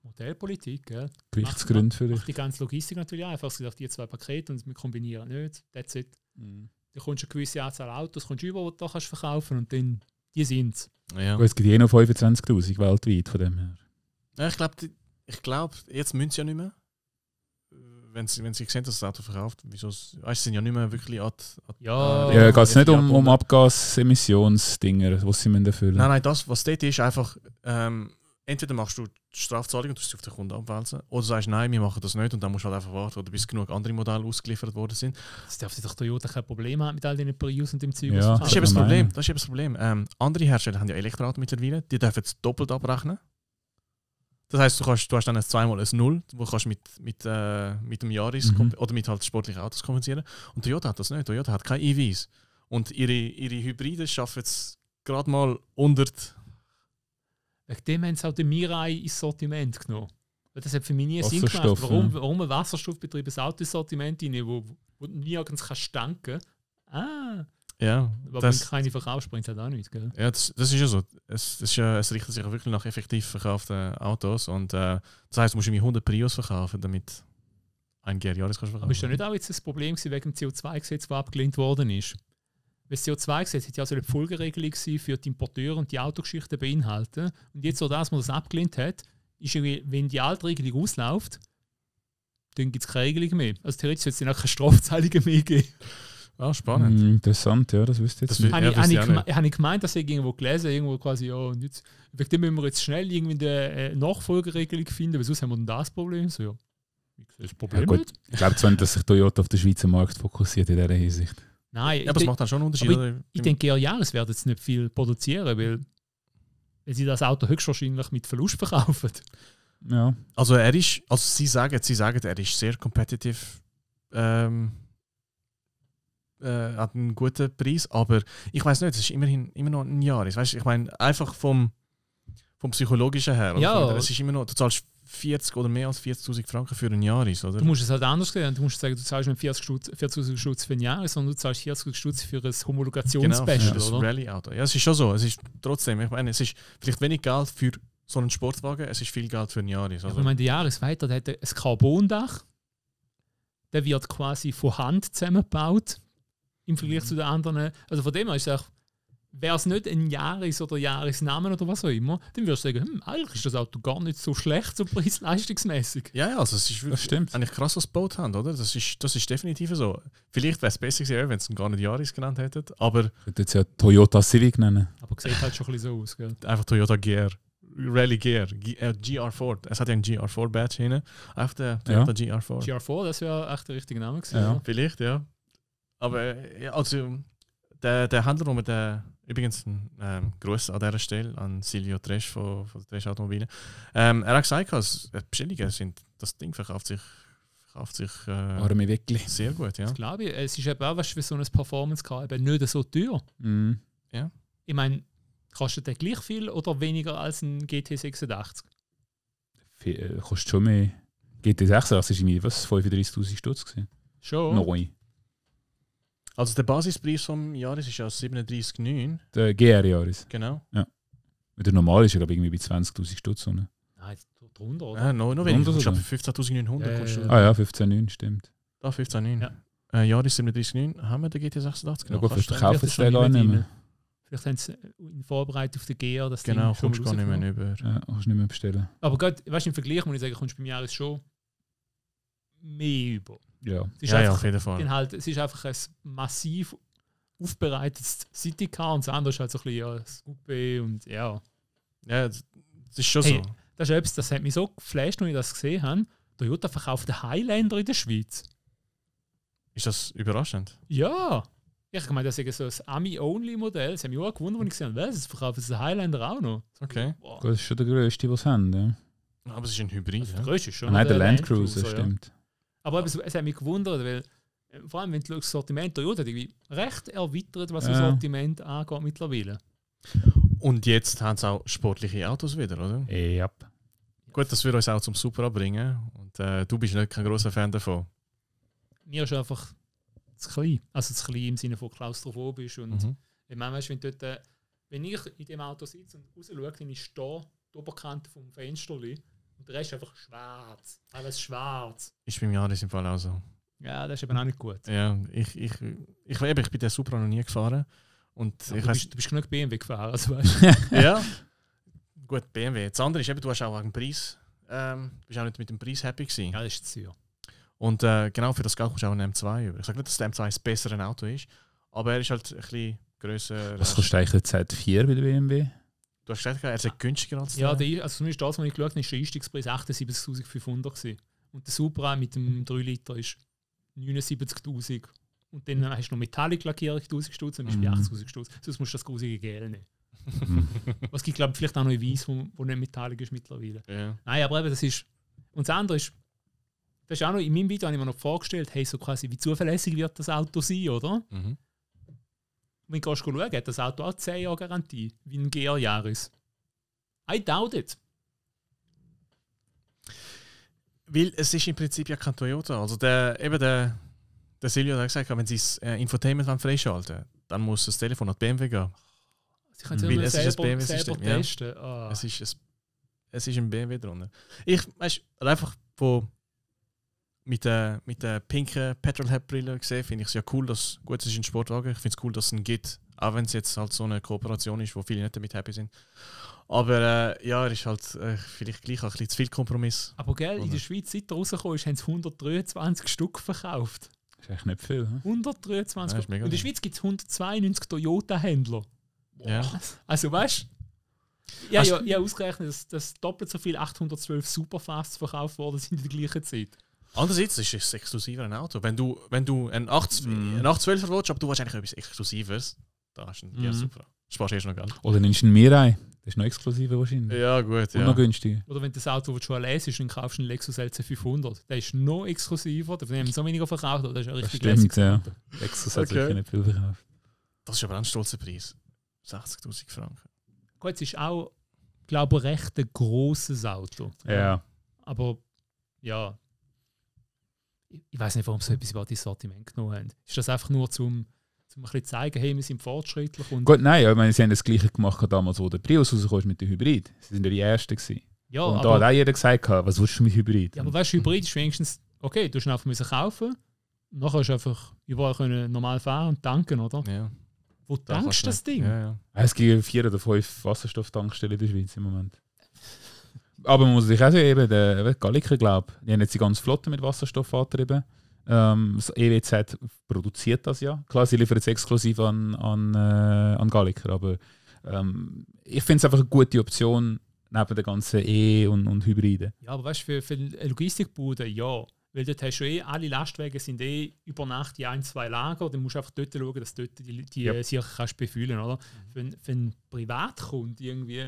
Modellpolitik, gell? Gewichtsgründe für dich. Die ganze Logistik natürlich einfach. Sie sagt, die zwei Pakete und wir kombinieren nicht. That's it. Mhm. Du kommst eine gewisse Anzahl Autos, kommst über, die du kannst verkaufen und dann, die sind es. ja. Es gibt eh noch 25'000 weltweit von dem her. ja, ich glaube, ich glaub, jetzt müssen sie ja nicht mehr. Wenn sie, wenn sie sehen, dass das Auto verkauft, wieso? es- Weißt, sie sind ja nicht mehr wirklich an, die- Ja, äh, Ja, geht es nicht um, um. Abgas-Emissionsdinger, die sie müssen erfüllen Nein, nein, das, was dort ist, einfach, ähm, entweder machst du die Strafzahlung und tust sie auf den Kunden abwälzen, oder sagst, nein, wir machen das nicht und dann musst du halt einfach warten, oder bis genug andere Modelle ausgeliefert worden sind. Das darf doch Toyota kein Problem haben mit all diesen Prius und dem Zeug. Ja, Das ist sie eben das. Problem. Das ist eben das Problem. Ähm, andere Hersteller haben ja Elektroautos mittlerweile, die dürfen es doppelt abrechnen. Das heißt, du, kannst, du hast dann ein zweimal ein Null, wo kannst mit, mit, äh, mit dem Jaris Mhm. oder mit halt sportlichen Autos kompensieren. Und Toyota hat das nicht. Toyota hat keine EVs. Und ihre, ihre Hybride schaffen es gerade mal unter Wegen dem haben sie auch den Mirai ins Sortiment genommen. Weil das hat für mich nie einen Sinn gemacht. Warum, ja. warum ein wasserstoffbetriebenes Auto ins Sortiment rein, wo, wo du nirgends kannst stanken Ah, Ja, aber das, wenn keine verkaufst, bringt es halt auch nichts. Gell? ja das, das ist ja so. Es, das ist ja, es richtet sich ja wirklich nach effektiv verkauften Autos. Und äh, das heißt, du musst irgendwie 100 Prius verkaufen, damit ein GR Yaris kannst verkaufen. Aber ist da nicht auch jetzt das Problem gewesen wegen dem CO2-Gesetz, das abgelehnt worden ist? Das CO2-Gesetz hätte ja so eine Folgeregelung für die Importeure und die Autogeschichten beinhalten. Und jetzt, so das, man das abgelehnt hat, ist irgendwie, wenn die alte Regelung ausläuft, dann gibt es keine Regelung mehr. Also theoretisch sollte es dann auch keine Strafzahlungen mehr geben. Ah, spannend. Mhm, interessant, ja, das wüsste ich Das jetzt nicht. Habe ich, habe ich ich, habe ich gemeint, dass ich irgendwo gelesen irgendwo quasi, ja, und jetzt, wegen dem müssen wir jetzt schnell irgendwie eine äh, Nachfolgeregelung finden, weil sonst haben wir dann das Problem. So, ja. Ich das Problem Ja, gut. nicht. Ich glaube zwar nicht, dass sich Toyota auf den Schweizer Markt fokussiert in dieser Hinsicht. Nein, Ja, aber es ich, macht dann schon einen Unterschied. oder? ich denke, ja, ja, es werden jetzt nicht viel produzieren, weil, weil sie das Auto höchstwahrscheinlich mit Verlust verkaufen. Ja, Also er ist, also sie sagen, sie sagen, er ist sehr competitive, ähm, äh, hat einen guten Preis, aber ich weiß nicht, es ist immerhin immer noch ein Jahr. Weißt, ich meine, einfach vom, vom psychologischen her? Ja. es ist immer noch, du zahlst 40 oder mehr als 40.000 Franken für ein Jahr, oder? Du musst es halt anders sehen. Du musst sagen, du zahlst nicht 40 Stutz- 40.000 für ein Jahr, sondern du zahlst 40 Stutz für ein genau, Homologationsspecial, das oder? Rallye-Auto. Ja, es ist schon so. Es ist trotzdem, ich meine, es ist vielleicht wenig Geld für so einen Sportwagen, es ist viel Geld für ein Jahr. Ja, Also, aber ich meine, der Jahresweiter, der hat ein Carbondach. Der wird quasi von Hand zusammengebaut im Vergleich zu den anderen. Also von dem her ist es auch, wäre es nicht ein Jahres- oder Jahresnamen oder was auch immer, dann würdest du sagen, hm, eigentlich ist das Auto gar nicht so schlecht, so [laughs] preis-leistungsmäßig. Ja, ja, also es ist wirklich stimmt. eigentlich krass, was sie gebaut haben, oder? Das ist, das ist definitiv so. Vielleicht wäre es besser gewesen, wenn sie ihn gar nicht Yaris genannt hätten, aber Ich würde jetzt ja Toyota Civic nennen. Aber sieht halt schon ein bisschen so aus, gell? einfach Toyota GR Rally Gear, G äh, GR4. Es hat ja einen GR4-Badge hinten. Auf der Ja. Toyota GR4. GR4, das wäre echt der richtige Name gewesen. Ja. Ja. Vielleicht, ja. Aber äh, ja, also der, der Händler, wo mit der übrigens ein ähm, Gruß an dieser Stelle an Silvio Tresch von, von der Tresch Automobilen. Ähm, er hat gesagt, dass äh, Bestellungen sind, das Ding verkauft sich, verkauft sich äh, Arme wirklich. sehr gut, ja. Das glaube ich. Es ist eben auch, weißt, für so ein Performance-Car eben nicht so teuer. Mhm. Ich meine, kostet der gleich viel oder weniger als ein GT86? Viel- äh, Kostet schon mehr. GT6, das war irgendwie was, 35'000 Stutz. Schon. Neu. Also der Basispreis vom Jahres ist ja 37,9, Der GR-Jahres. genau. Der normal ist ja, glaube ich, irgendwie bei 20'000 Stutz. Nein, drunter, oder? Ja, noch, noch weniger. Ich glaube sogar. 15.900 Ja, du. ja, Ah ja, 15,9 stimmt. Da 15,9. Ja. Äh, Jahres 37,9. Haben wir den GT86 Ja, genau? gut, Kannst vielleicht sie ist den schon gar nicht mehr. Vielleicht haben sie in Vorbereitung auf den GR das Genau, Ding schon kommst du gar nicht mehr über. Ja, kannst du nicht mehr bestellen. Aber gerade, weißt du, im Vergleich muss ich sagen, kommst du beim Jahres schon mehr über. Ja. Es ist, Ja, ja, einfach, auf jeden Fall. halt, es ist einfach ein massiv aufbereitetes Citycar und das andere ist halt so ein bisschen ja, das Coupé und ja. Ja, das das ist schon Hey. so. Das ist etwas, das hat mich so geflasht, als ich das gesehen habe. Toyota verkauft den Highlander in der Schweiz. Ist das überraschend? Ja! Ich meine, das ist so ein Ami-Only-Modell. Das hat mich auch gewundert, als ich gesehen habe, was, es verkaufen sie den Highlander auch noch. Okay. Boah. Das ist schon der grösste, was sie haben. Ja. Aber es ist ein Hybrid. Also Ja? der größte ist schon Ah, Nein, noch der Land Cruiser, ja. Aber eben, es hat mich gewundert, weil äh, vor allem, wenn du das Sortiment Toyota irgendwie recht erweitert, was das Ja. Sortiment angeht mittlerweile. Und jetzt haben sie auch sportliche Autos wieder, oder? Ja. Gut, das wird uns auch zum Supra bringen. Und äh, du bist nicht kein großer Fan davon. Mir ist einfach zu klein. Also zu klein im Sinne von klaustrophobisch. Und Mhm. ich meine, weißt, wenn, dort, äh, wenn ich in dem Auto sitze und raus schaue, dann ist da die Oberkante vom Fenster und der Rest ist einfach schwarz. Alles schwarz. Ist beim Jahres im Fall auch so. Ja, das ist eben auch nicht gut. Ja, ich, ich, ich, eben, ich bin den Supra noch nie gefahren. Und Aber ich du, weiß, bist, du bist genug BMW gefahren, also [laughs] weißt du. ja. Gut, BMW. Das andere ist eben, du hast auch einen Preis. Ähm, bist auch nicht mit dem Preis happy gewesen. ja, das ist zu teuer. Und äh, genau für das Geld kommst du auch einen M2 über. Ich sage nicht, dass der M2 das bessere Auto ist, aber er ist halt ein bisschen grösser. Was kostet eigentlich der Z4 bei der BMW? Du hast gesagt, er ist günstiger als Ja, der. der, also zumindest das, was ich geschaut habe, ist der Einstiegspreis 78.500 gewesen. Und der Supra mit dem 3 Liter ist 79.000. Und dann hast du noch Metallic-Lackierung 1000 Stutz, dann bist du bei Mhm. 80.000 Stutz. Sonst musst du das grusige Gel nehmen. Hm. [laughs] Was gibt, glaube ich, vielleicht auch noch in Weiß, wo, wo nicht Metallic ist mittlerweile. Ja. Nein, aber eben, das ist. Und das andere ist, das ist auch noch, in meinem Video habe ich mir noch vorgestellt, hey, so quasi, wie zuverlässig wird das Auto sein, oder? Mhm. Wenn du schauen, hat das Auto auch 10 Jahre Garantie, wie ein GR Jahres. I doubt it. Weil es ist im Prinzip ja kein Toyota. Also der, eben der, der Silvio hat gesagt, wenn sie das äh, Infotainment freischalten dann muss das Telefon an die BMW gehen. Sie können es Weil immer es ist ein BMW-System, ja. Ah. Es, ist, es, es ist ein BMW drunter. Ich, weißt du, einfach von mit der, mit der pinken Petrolhead-Brille gesehen, finde ich es ja cool, dass, gut, es ist ein Sportwagen, ich finde es cool, dass es einen gibt, auch wenn es jetzt halt so eine Kooperation ist, wo viele nicht damit happy sind. Aber äh, ja, er ist halt äh, vielleicht gleich auch ein bisschen zu viel Kompromiss. Aber gell, in der Schweiz, seit er rausgekommen ist, haben sie 123 Stück verkauft. Das ist eigentlich nicht viel. hm? 123 Ja, mega Und in der. Schweiz gibt es 192 Toyota-Händler. Ja. Also weißt du? Ja, ja, ich habe ausgerechnet, dass, dass doppelt so viel 812 Superfasts verkauft worden sind in der gleichen Zeit. Andererseits ist es exklusiver ein Auto. Wenn du, wenn du ein 8, Mhm. ein 812 willst, aber du willst eigentlich etwas Exklusives, da hast du einen ja, Mhm. super. Sparst erst noch Geld. Oder nimmst du einen Mirai? Das ist noch exklusiver wahrscheinlich. Ja, gut, Und noch günstiger. Oder wenn das Auto das schon leer ist, dann kaufst du einen Lexus LC500. Der ist noch exklusiver, da haben so weniger verkauft, aber das ist ja Das richtig stimmt, lässig. ja. Lexus hat Okay. sicher nicht viel verkauft. Das ist aber auch ein stolzer Preis. 60.000 Franken. Gut, es ist auch, glaube ich, recht ein grosses Auto. Ja. Aber ja, ich, weiß nicht, warum sie etwas über das Sortiment genommen haben. Ist das einfach nur zum, zum ein bisschen zeigen, hey, wir sind fortschrittlich und Gut, nein, ich meine, sie haben das gleiche gemacht damals, wo der Prius ist mit dem Hybrid. Sie sind ja die Ersten gewesen. ja, Und da aber, hat auch jeder gesagt, was willst du mit Hybrid? ja, aber weißt du, Hybrid ist wenigstens, okay, du hast ihn einfach müssen kaufen, nachher hast du einfach überall können normal fahren und tanken, oder? Ja. Wo Da tankst du das kannst Ding? Ja, ja. Es gibt vier oder fünf Wasserstofftankstellen in der Schweiz im Moment. Aber man muss sich auch sagen, eben, der der Galliker, glaube die haben jetzt die ganze Flotte mit Wasserstoff angetrieben. Ähm, das EWZ produziert das ja. Klar, sie liefern es exklusiv an, an, äh, an Galliker, aber ähm, ich finde es einfach eine gute Option, neben den ganzen E- und, und Hybriden. Ja, aber weißt du, für, für Logistikbude, ja. Weil dort hast du eh, alle Lastwagen sind eh über Nacht in ein, zwei Lager. Dann musst du einfach dort schauen, dass du dort die, die Ja. ja. sicher kannst befüllen oder? Für, einen- für einen Privatkunden irgendwie.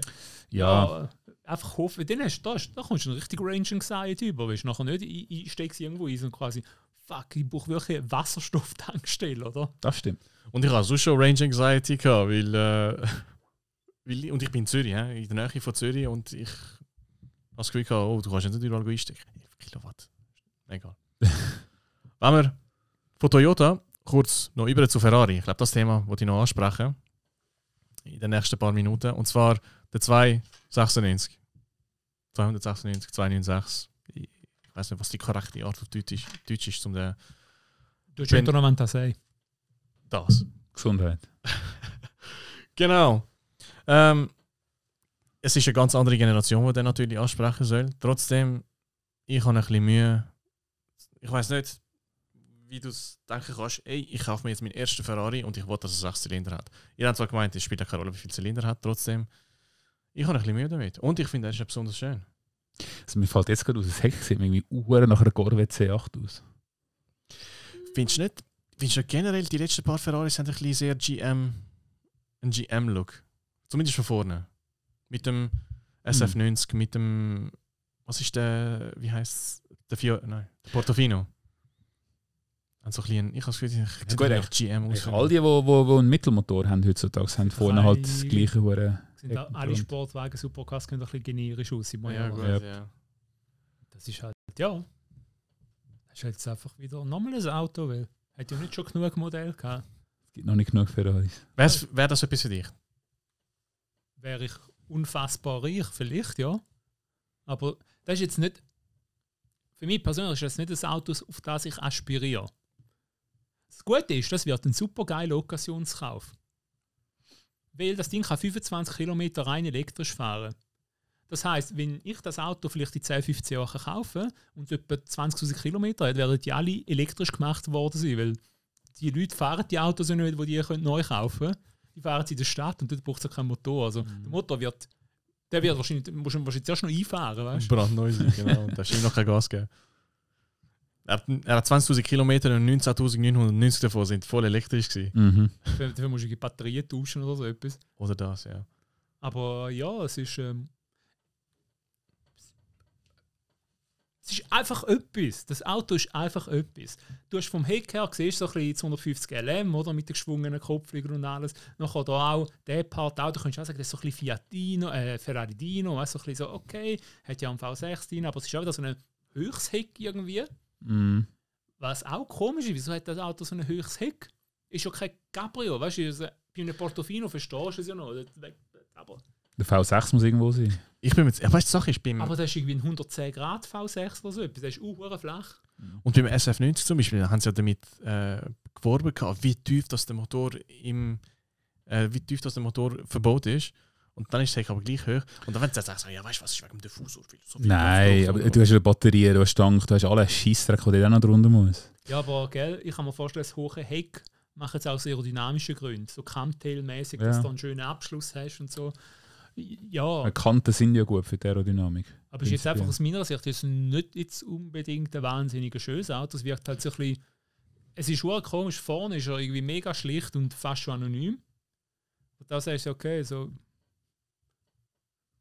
Ja, einfach hoffen, dann hast, da, da kommst du eine richtig Range Anxiety über. Weißt du, nachher nicht, ich, ich steck's irgendwo ein und quasi, fuck, ich brauche wirklich eine Wasserstofftankstelle, oder? das stimmt. Und ich hatte sonst schon Range Anxiety, gehabt, weil, äh, [laughs] weil. Und ich bin in Zürich, in der Nähe von Zürich und ich habe das Gefühl, gehabt, oh, du kannst nicht überall einstecken. 11 Kilowatt. Egal. [laughs] Wenn wir von Toyota kurz noch über zu Ferrari. Ich glaube, das Thema wollte ich noch ansprechen. In den nächsten paar Minuten. Und zwar der 296. 296, 296. Ich weiß nicht, was die korrekte Art auf Deutsch ist, Deutsch ist zum der, Du noch das sagen. das. Gesundheit. [laughs] Genau. Ähm, es ist eine ganz andere Generation, die den natürlich ansprechen soll. Trotzdem, ich habe ein bisschen Mühe. Ich weiß nicht, wie du es denken kannst. Ey, ich kaufe mir jetzt meinen ersten Ferrari und ich will, dass er sechs Zylinder hat. Ihr habt zwar gemeint, es spielt keine Rolle, wie viele Zylinder er hat. Trotzdem, ich habe ein bisschen Mühe damit. Und ich finde, er ist ja besonders schön. Also mir fällt jetzt gerade aus, das Heck sieht mir irgendwie uhr nach einer Corvette C8 aus. Findest du nicht, findest du nicht generell, die letzten paar Ferraris haben ein bisschen sehr GM, einen GM-Look? Zumindest von vorne. Mit dem SF90, mit dem, was ist der, wie heißt es? Der Fio, nein, der Portofino. Haben so ein bisschen, ich habe das Gefühl, ich gut, echt- GM aus. All die, die wo, wo, wo einen Mittelmotor haben heutzutage, haben vorne halt das gleiche hure Sind alle. Sportwagen, Supercars können ein bisschen generisch aussehen. ja, Ja, gut, Ja. ja. Das ist halt, ja. Das ist halt jetzt einfach wieder nochmal ein Auto, weil hat ja nicht schon genug Modell gehabt. Es gibt noch nicht genug Ferraris. Wäre wär das etwas für dich? Wäre ich unfassbar reich, vielleicht, ja. Aber das ist jetzt nicht, für mich persönlich ist das nicht das Auto, auf das ich aspiriere. Das Gute ist, das wird ein super geiler Occasionskauf. Weil das Ding kann 25 Kilometer rein elektrisch fahren. Das heißt, wenn ich das Auto vielleicht in 10, 15 Jahren kaufe und etwa 20.000 Kilometer hat, werden die alle elektrisch gemacht worden sein, weil die Leute fahren die Autos ja nicht, die die können neu kaufen können. Die fahren sie in der Stadt und dort braucht es ja keinen Motor. Also der Motor wird, der wird wahrscheinlich, musst du wahrscheinlich zuerst noch einfahren, weißt? Brandneu sein, genau. Und da ist noch kein Gas gegeben. Er hat, er hat 20.000 Kilometer und 19.990 davon sind voll elektrisch gewesen. Mhm. Dafür musst du die Batterien tauschen oder so etwas. Oder das, ja. Aber ja, es ist. Ähm, es ist einfach etwas. Das Auto ist einfach etwas. Du hast vom Heck her siehst du so ein bisschen 250 LM, oder? Mit den geschwungenen Kopflügern und alles. Nachher da auch der Part auch, da könntest du auch sagen, das ist so ein bisschen Fiat Dino, äh, Ferrari Dino, weißt, so ein bisschen so, okay, hat ja einen V6 drin, aber es ist auch wieder so ein höchstes Heck irgendwie. Mhm. Was auch komisch ist, wieso hat das Auto so ein höchstes Heck? Ist ja kein Cabrio, weißt du? Bei einem Portofino verstehst du es ja noch. Aber, Der V6 muss irgendwo sein. Ich bin ja, weißt du, Sache ist, beim, aber das ist irgendwie ein 110 Grad V6 oder so etwas. Das ist auch flach. und beim SF90 zum Beispiel, da haben sie ja damit äh, geworben, gehabt, wie tief das der Motor im, äh, wie tief das der Motor verbaut ist. Und dann ist das Heck aber gleich hoch. Und dann wenn sie jetzt sagen, ja, weißt du, was ist wegen dem Diffusor? Weil so viel Nein, Luft aber du hast eine Batterie, du hast Tank, du hast alle Scheissdreck, der dann noch drunter muss. Ja, aber gell, ich kann mir vorstellen, das hohe Heck macht es aus aerodynamischen Gründen. So Camptail-mäßig, dass Ja. du einen schönen Abschluss hast und so. Ja, Die Kanten sind ja gut für die Aerodynamik. aber es ist jetzt einfach aus meiner Sicht ist nicht jetzt unbedingt ein wahnsinnig schönes Auto. Es wirkt halt so ein bisschen. Es ist schon komisch, vorne ist er irgendwie mega schlicht und fast schon anonym. Und da sagst du, okay, so.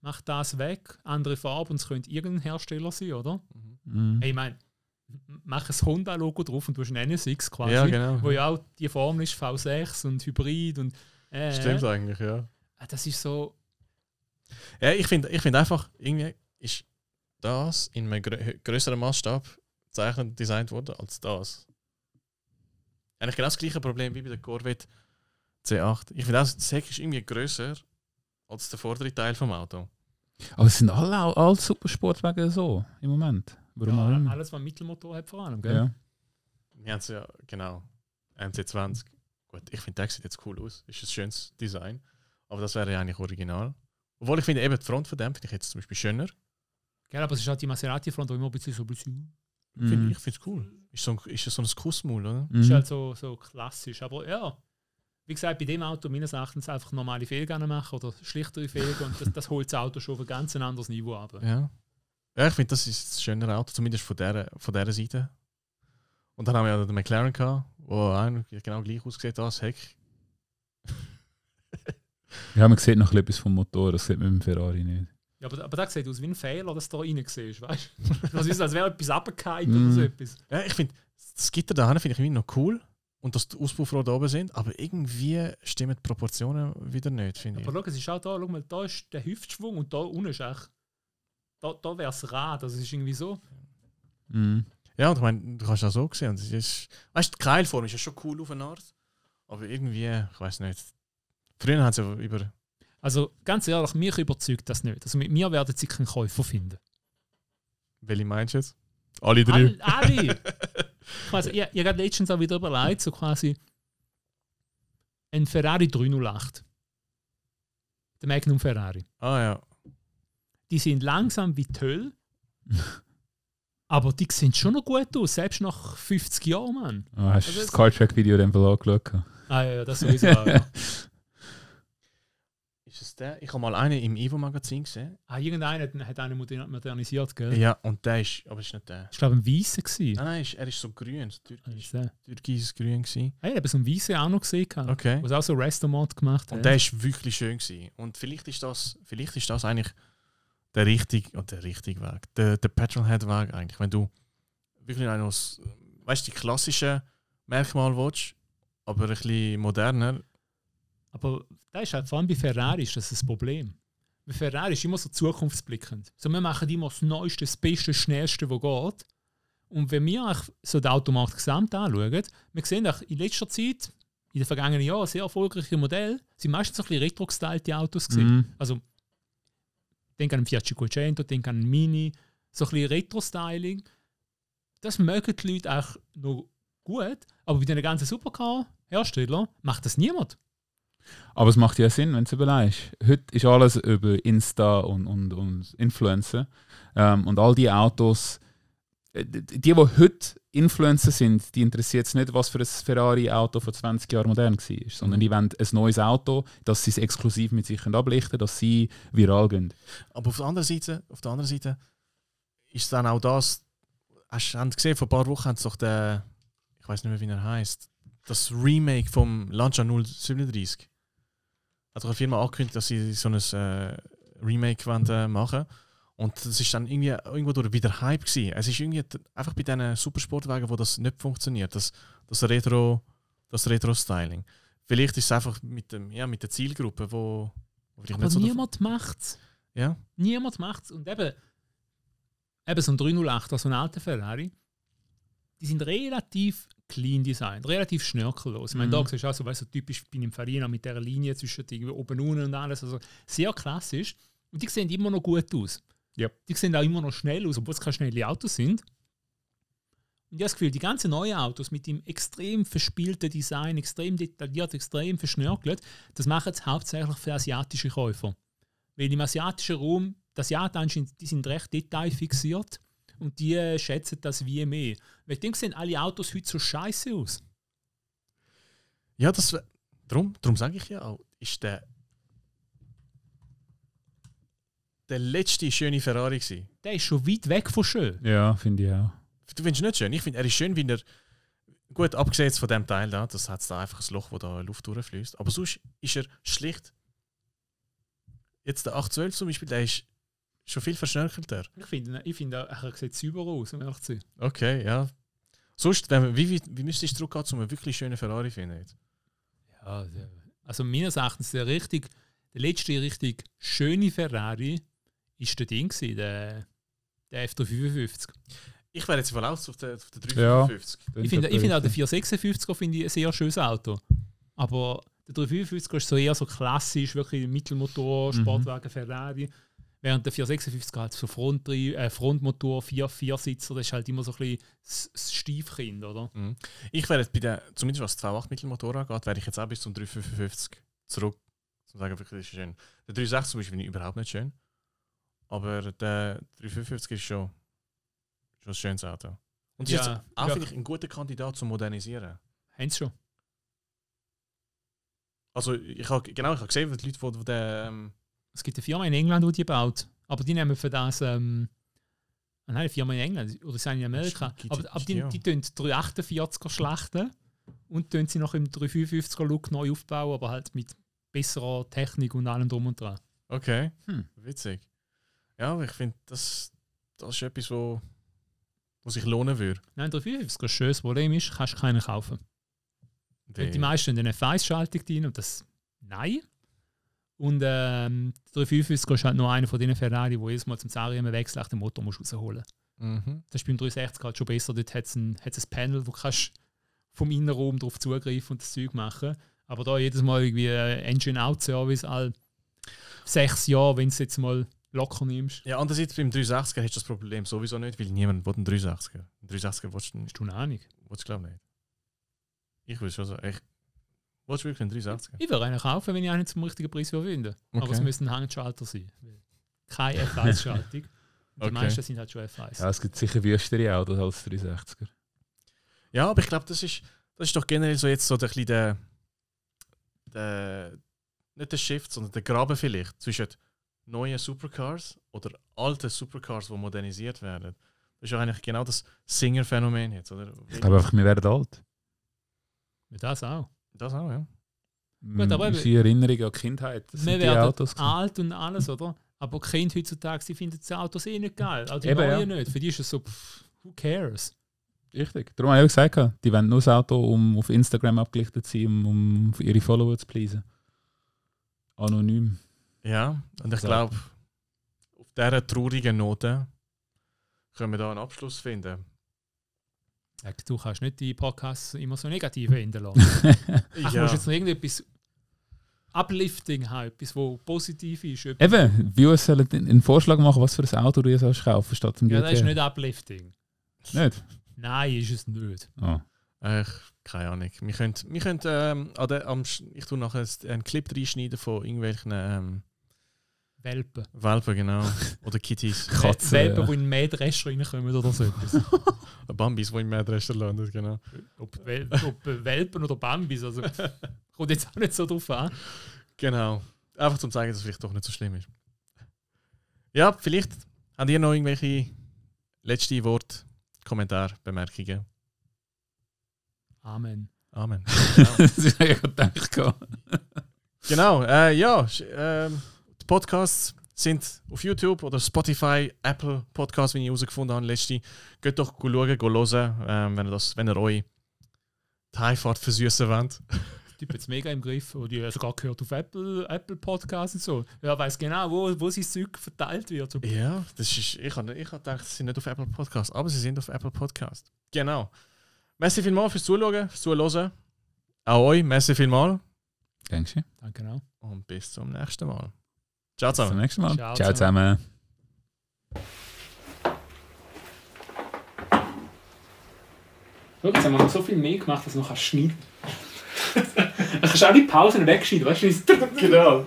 Mach das weg, andere Farbe und es könnte irgendein Hersteller sein, oder? Mhm. Hey, ich meine, mach ein Honda-Logo drauf und du hast ein NSX quasi. Ja, genau. Wo ja auch die Form ist, V6 und Hybrid und. Äh, Stimmt eigentlich, ja. äh, Das ist so. Ja, ich finde ich find einfach, irgendwie ist das in einem grö größeren Maßstab gezeichnet und designt worden als das. Eigentlich genau das gleiche Problem wie bei der Corvette C8. Ich finde auch, das Heck ist irgendwie größer als der vordere Teil vom Auto. Aber es sind alle, alle Supersportwagen so im Moment. Warum auch Ja, immer. alles, was Mittelmotor hat, vor allem. Gell? Ja. Wir haben es ja, genau, MC20. Gut, ich finde, der sieht jetzt cool aus. Ist ein schönes Design. Aber das wäre ja eigentlich original. Obwohl ich finde, eben die Frontverdampfung finde ich jetzt zum Beispiel schöner. Gell, aber es ist halt die Maserati-Front, die immer ein bisschen so ein bisschen. Ich finde Mhm. ich finde es cool. Ist so ein, ist so ein Kussmaul, oder? Mhm. Ist halt so, so klassisch. Aber ja, wie gesagt, bei dem Auto meines Erachtens einfach normale Fehlgänge machen oder schlichtere Fehlgänge und das, das holt das Auto schon auf ein ganz anderes Niveau ab. Ja. Ja, ich finde, das ist das schönere Auto, zumindest von dieser, von dieser Seite. Und dann haben wir ja den McLaren gehabt, der eigentlich genau gleich aussieht als Heck. [laughs] Ja, man sieht noch etwas vom Motor, das sieht man mit dem Ferrari nicht. Ja, aber, aber das sieht aus wie ein Fehler, dass du da rein siehst, weißt du? Das ist, als wäre etwas abgekeilt Mm. oder so [laughs] etwas. Ja, ich finde, das Gitter da finde ich irgendwie noch cool. Und dass die Auspuffrohre da oben sind, aber irgendwie stimmen die Proportionen wieder nicht, finde ich. Aber schau, es ist auch da, schau mal, da ist der Hüftschwung und da unten ist echt, da, da wäre es Rad, das ist irgendwie so. Mhm. Ja, und ich meine, du kannst das so sehen. Und es ist, weißt du, die Keilform ist ja schon cool auf eine Art. Aber irgendwie, ich weiß nicht. Früher haben sie ja über. Also ganz ehrlich, mich überzeugt das nicht. Also mit mir werden sie keinen Käufer finden. Welche meinst du jetzt? Alle All, alle! [laughs] quasi, ich, ich habe letztens auch wieder überlegt, so quasi ein Ferrari 308. Der Magnum Ferrari. Ah ja. Die sind langsam wie die Hölle. [laughs] aber die sehen schon noch gut aus, selbst nach 50 Jahren, Mann. Oh, hast du Also das es- Car Track Video dann angeschaut? Ah ja, ja, das sowieso. auch, ja. [laughs] Ist es der? Ich habe mal einen im Evo-Magazin gesehen. Ah, irgendeiner hat- hat einen moder- modernisiert, gell? Ja, und der ist. Aber ist nicht der. Ich glaube, ein Weißer gewesen. Nein, nein, ist, er ist so grün. So Ah, türkisch, ist der. türkises Grün. Gewesen. Ah, ich habe so einen Weißen auch noch gesehen, Okay. was auch so Restaurant gemacht hat. Und der ist wirklich schön gewesen. Und vielleicht ist das, vielleicht ist das eigentlich der richtige, und der richtige Weg, der, der Petrolhead-Weg eigentlich. Wenn du wirklich noch das, weißt, die klassischen Merkmale willst, aber ein bisschen moderner. Aber da ist halt, vor allem bei Ferrari ist das ein Problem. Bei Ferrari ist immer so zukunftsblickend. So, wir machen immer das Neueste, das Beste, das Schnellste, was geht. Und wenn wir so den Automarkt gesamt anschauen, wir sehen auch in letzter Zeit, in den vergangenen Jahren, sehr erfolgreiche Modelle, sind meistens so ein bisschen retro-gestylte Autos gewesen. Mhm. Also, denk an einen Fiat Cinquecento, denk an einen Mini, so ein bisschen Retro-Styling. Das mögen die Leute auch noch gut, aber bei den ganzen Supercar-Herstellern macht das niemand. Aber es macht ja Sinn, wenn du es überlegst. Heute ist alles über Insta und, und, und Influencer. Ähm, und all die Autos, äh, die, die heute Influencer sind, die interessiert es nicht, was für ein Ferrari-Auto vor 20 Jahren modern war. Sondern die wollen ein neues Auto, dass sie es exklusiv mit sich ablichten dass sie viral gehen. Aber auf der anderen Seite, auf der anderen Seite ist dann auch das, hast du gesehen, vor ein paar Wochen haben sie doch den, ich weiß nicht mehr, wie er heißt, das Remake vom Lancia 037. Hat eine Firma angekündigt, dass sie so ein äh, Remake wollen, äh, machen Und das ist dann irgendwie irgendwo durch wieder Hype gewesen. Es ist irgendwie einfach bei diesen Supersportwagen, wo das nicht funktioniert, das, das Retro, das Retro-Styling. Vielleicht ist es einfach mit, dem, ja, mit der Zielgruppe, wo, wo Aber so niemand macht es. ja, Niemand macht es. Und eben, eben so ein 308, also ein alter Ferrari, die sind relativ clean designt, relativ schnörkellos. Ich meine, da Mhm. siehst du auch so, weißt, so typisch Pininfarina mit dieser Linie zwischen irgendwie oben und unten und alles. Also sehr klassisch. Und die sehen immer noch gut aus. Ja. Die sehen auch immer noch schnell aus, obwohl es keine schnellen Autos sind. Und ich habe das Gefühl, die ganzen neuen Autos mit dem extrem verspielten Design, extrem detailliert, extrem verschnörkelt, das machen es hauptsächlich für asiatische Käufer. Weil im asiatischen Raum, die Asiaten anscheinend, die sind recht detailfixiert und die äh, schätzen das wie mehr. Weil dem sehen alle Autos heute so scheiße aus. Ja, das wär- drum, drum sage ich ja auch, ist der der letzte schöne Ferrari gewesen. Der ist schon weit weg von schön. Ja, finde ich auch. Du findest ihn nicht schön? Ich finde, er ist schön, wie er gut abgesehen von dem Teil da, das hat da einfach ein Loch, wo da Luft durchfließt. Aber sonst ist er schlicht. Jetzt der 812 zum Beispiel, der ist schon viel verschnörkelter. Ich finde, ich finde er sieht sauber aus, um ehrlich zu sein. Okay, ja. Sonst, wenn wie, wie, wie müsstest du zurückgehen, um einen wirklich schönen Ferrari zu finden? jetzt? Ja, der, also meines Erachtens der richtig, der letzte richtig schöne Ferrari ist der Ding gewesen, der, der F355. Ich wäre jetzt wohl aus auf der, auf der Ja. 355. Ich finde, ich finde auch den 456er finde ich ein sehr schönes Auto. Aber der 355er ist so eher so klassisch, wirklich Mittelmotor, Mhm. Sportwagen, Ferrari. Während der 456er hat so Frontdri äh, Frontmotor, vier Viersitzer, das ist halt immer so ein bisschen das, Stiefkind, oder? Mhm. Ich wäre jetzt bei der, zumindest was 2.8 Mittelmotor angeht, wäre ich jetzt auch bis zum 355 zurück. Zum sagen, wirklich, das ist schön. Der 360 zum Beispiel finde ich überhaupt nicht schön. Aber der 355 ist schon, schon ein schönes Auto. Und es ist Ja, jetzt auch, ja. finde ich, ein guter Kandidat zum Modernisieren. Haben sie schon. Also ich habe genau, ich habe gesehen, die Leute, die, die den, ähm, Es gibt eine Firma in England, die die baut. Aber die nehmen für das. Ähm, ah, nein, eine Firma in England oder sind in Amerika. Aber, aber die, ja. die tun 348er schlachten und tun sie noch im 355er Look neu aufbauen, aber halt mit besserer Technik und allem drum und dran. Okay, Hm. witzig. Ja, aber ich finde, das, das ist etwas, wo, wo sich lohnen würde. Nein, 355er ist schön. Das Problem ist, kannst du keinen kaufen. Die- Die meisten haben eine F1-Schaltung drin und das nein. Und ähm, der 355 ist halt nur einer von diesen Ferrari, wo jedes Mal zum Zarien wechselt, den Motor musst rausholen. Mhm. Das ist beim 360 halt schon besser. Dort hat es ein, hat's ein Panel, wo du kannst vom Innenraum drauf zugreifen und das Zeug machen. Aber da jedes Mal irgendwie äh, Engine-Out-Service all sechs Jahre, wenn du es jetzt mal locker nimmst. Ja, andererseits beim 360er hast du das Problem sowieso nicht, weil niemand will einen 360er. Einen 360er willst du, Hast du eine Ahnung? willst du glaube nicht. Ich will schon so, ich du wirklich einen 360er? Ich würde einen kaufen, wenn ich einen zum richtigen Preis finde. Aber Okay. es müsste ein Handschalter sein. Keine F1-Schaltung. Die Okay. meisten sind halt schon F1. Ja, es gibt sicher wüstere Autos als 360er. Ja, aber ich glaube, das ist, das ist doch generell so jetzt so der, bisschen der, der nicht der Shift, sondern der Graben vielleicht zwischen neuen Supercars oder alten Supercars, die modernisiert werden. Das ist ja eigentlich genau das Singer-Phänomen jetzt, oder? Ich glaube einfach, wir werden alt. Ja, Das auch. Das auch, ja. Gut, aber eben- Unsere Erinnerung an die Kindheit, das Wir die werden Autos. alt und alles, oder? Aber Kinder heutzutage, sie finden die Autos eh nicht geil. Auch die Eben, neuen ja. nicht. Für die ist es so, pff, who cares? Richtig. Darum habe ich auch gesagt, die wollen nur das Auto, um auf Instagram abgelichtet zu sein, um, um ihre Follower zu pleasen. Anonym. Ja, und ich So. glaube, auf dieser traurigen Note können wir da einen Abschluss finden. Du kannst nicht die Podcasts immer so negativ enden lassen. [laughs] Ach, du musst jetzt noch irgendetwas Uplifting haben, etwas, wo positiv ist. Etwas, Eben, Views sollen einen Vorschlag machen, was für ein Auto du jetzt sollst kaufen statt dem ja, das ist nicht Uplifting. Nicht? Nein, ist es nicht. Oh. Ich, keine Ahnung. Wir können, wir können ähm, an der, am, ich tue nachher einen Clip reinschneiden von irgendwelchen ähm, Welpen. Welpen, genau. Oder Kitties. [laughs] Katze, Welpen, die in Mähdrescher reinkommen oder so etwas. [laughs] Bambis, die im Mähdrescher landen, genau. ob, Wel ob Welpen oder Bambis, also [laughs] kommt jetzt auch nicht so drauf an. Genau. Einfach zum zeigen, dass es vielleicht doch nicht so schlimm ist. Ja, vielleicht habt ihr noch irgendwelche letzte Worte, Kommentare, Bemerkungen. Amen. Amen. das ist ja gedacht. Genau, äh, ja, ähm, Podcasts sind auf YouTube oder Spotify, Apple Podcasts, wie ich herausgefunden habe, letzte. Geht doch schauen, go hören, ähm, wenn, ihr das, wenn ihr euch die Heimfahrt versüßen wollt. Die es mega im Griff. Und die hat sogar gehört auf Apple, Apple Podcasts und so. Ja, weiß genau, wo, wo sein Zeug verteilt wird. Ja, das ist, ich habe ich hab gedacht, sie sind nicht auf Apple Podcasts, aber sie sind auf Apple Podcasts. Genau. Merci vielmals fürs Zuschauen, fürs Zuhören. Auch euch, merci vielmals du? Danke auch. und bis zum nächsten Mal. Ciao Bis zum zusammen. nächsten Mal. Ciao Ciao zusammen. Schau, jetzt haben wir noch so viel mehr gemacht, dass du noch schneiden [laughs] kannst. du kannst auch die Pausen wegschneiden, weißt du? Genau.